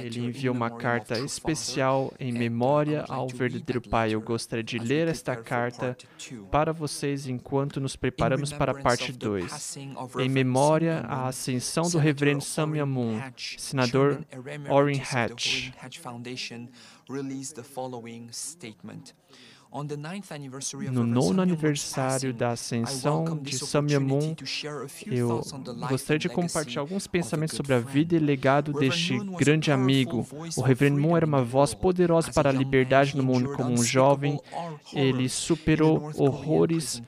Ele enviou uma carta especial em memória ao verdadeiro Pai. Eu gostaria de ler esta carta para vocês enquanto nos preparamos para a parte 2. Em memória à ascensão do reverendo Samuel Moon, senador Orrin Hatch. No nono aniversário da ascensão de Samyamun, eu gostaria de compartilhar alguns pensamentos sobre a vida e legado deste grande amigo. O Reverendo Moon era uma voz poderosa para a liberdade no mundo. Como um jovem, ele superou horrores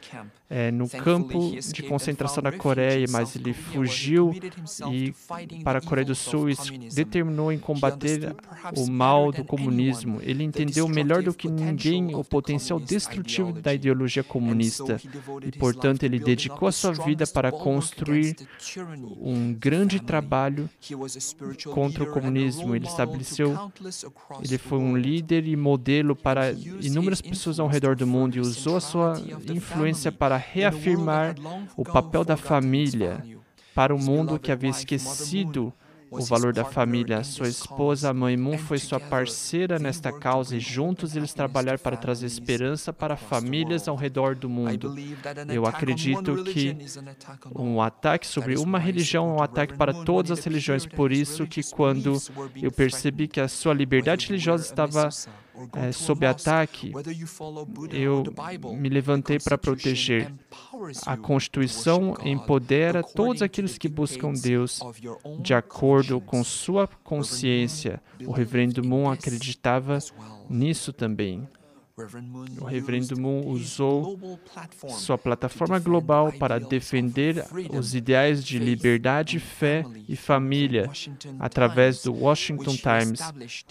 é, no campo de concentração da Coreia, mas ele fugiu e para a Coreia do Sul e determinou em combater o mal do comunismo. Ele entendeu melhor do que ninguém o potencial destrutivo da ideologia. comunista. e, portanto, ele dedicou a sua vida para construir um grande trabalho contra o comunismo. Ele estabeleceu, ele foi um líder e modelo para inúmeras pessoas ao redor do mundo e usou a sua influência para reafirmar o papel da família para o mundo que havia esquecido o valor da família. Sua esposa, Mãe Moon, foi sua parceira nesta causa e juntos eles trabalharam para trazer esperança para famílias ao redor do mundo. Eu acredito que um ataque sobre uma religião é um ataque para todas as religiões. Por isso que quando eu percebi que a sua liberdade religiosa estava é, sob ataque, eu me levantei para proteger. A Constituição empodera todos aqueles que buscam Deus de acordo com sua consciência. O reverendo Moon acreditava nisso também. O Reverendo Moon usou sua plataforma global para defender os ideais de liberdade, fé e família através do Washington Times,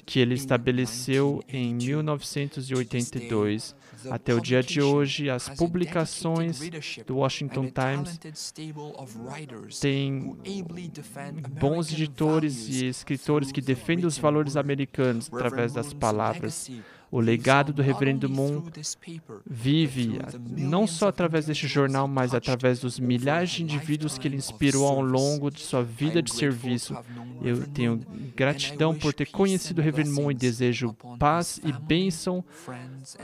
que ele estabeleceu em 1982. Até o dia de hoje, as publicações do Washington Times têm bons editores e escritores que defendem os valores americanos através das palavras. O legado do Reverendo Moon vive não só através deste jornal, mas através dos milhares de indivíduos que ele inspirou ao longo de sua vida de serviço. Eu tenho gratidão por ter conhecido o Reverendo Moon e desejo paz e bênção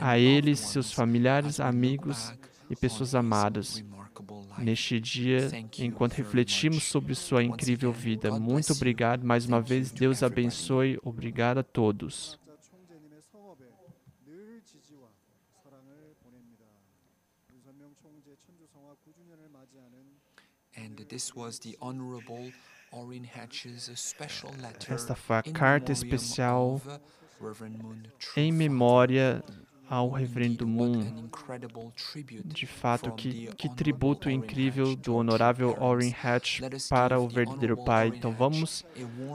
a ele, seus familiares, amigos e pessoas amadas neste dia, enquanto refletimos sobre sua incrível vida. Muito obrigado mais uma vez. Deus abençoe. Obrigado a todos. Esta foi a carta especial em memória ao Reverendo Moon. De fato, que, que tributo incrível do honorável Orrin Hatch para o verdadeiro Pai. Então, vamos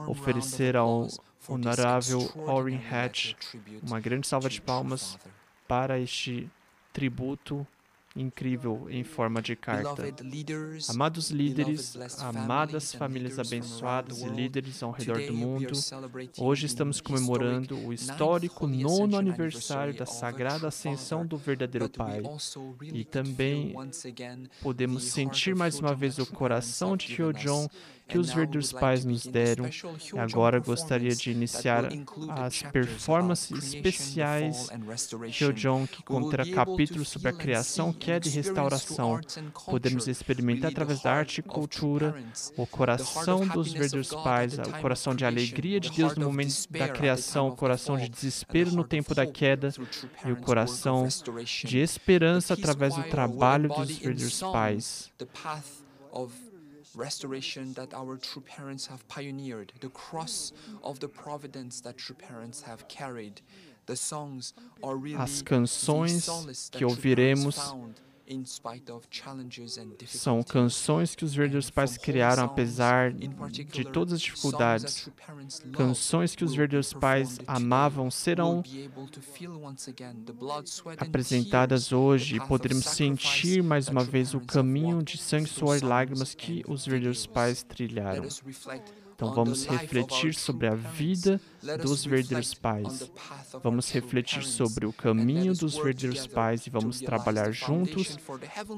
oferecer ao honorável Orrin Hatch uma grande salva de palmas para este tributo incrível em forma de carta. Amados líderes, amadas famílias abençoadas e líderes ao redor do mundo, hoje estamos comemorando o histórico nono aniversário da sagrada ascensão do verdadeiro Pai. E também podemos sentir mais uma vez o coração de Hyojong que os verdadeiros pais nos deram. Agora gostaria de iniciar as performances especiais Hyojong, que contra capítulos sobre a criação, queda e restauração. Podemos experimentar através da arte e cultura o coração dos verdadeiros pais, o coração de alegria de Deus no momento da criação, o coração de desespero no tempo da queda e o coração de esperança através do trabalho dos verdadeiros pais restoration that our true parents have pioneered, the cross of the providence that true parents have carried. As canções que ouviremos são canções que os verdadeiros pais criaram apesar de todas as dificuldades. Canções que os verdadeiros pais amavam serão apresentadas hoje e poderemos sentir mais uma vez o caminho de sangue, suor e lágrimas que os verdadeiros pais trilharam. Então vamos refletir sobre a vida dos verdadeiros pais. Vamos refletir sobre o caminho dos verdadeiros pais e vamos trabalhar juntos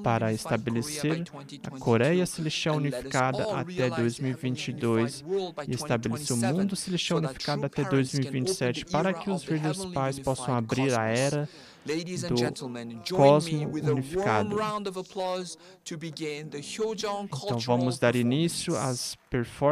para estabelecer a Coreia Celestial Unificada até 2022 e estabelecer o mundo celestial unificado até 2027 para que os verdadeiros pais possam abrir a era do cosmo unificado. Então vamos dar início às performances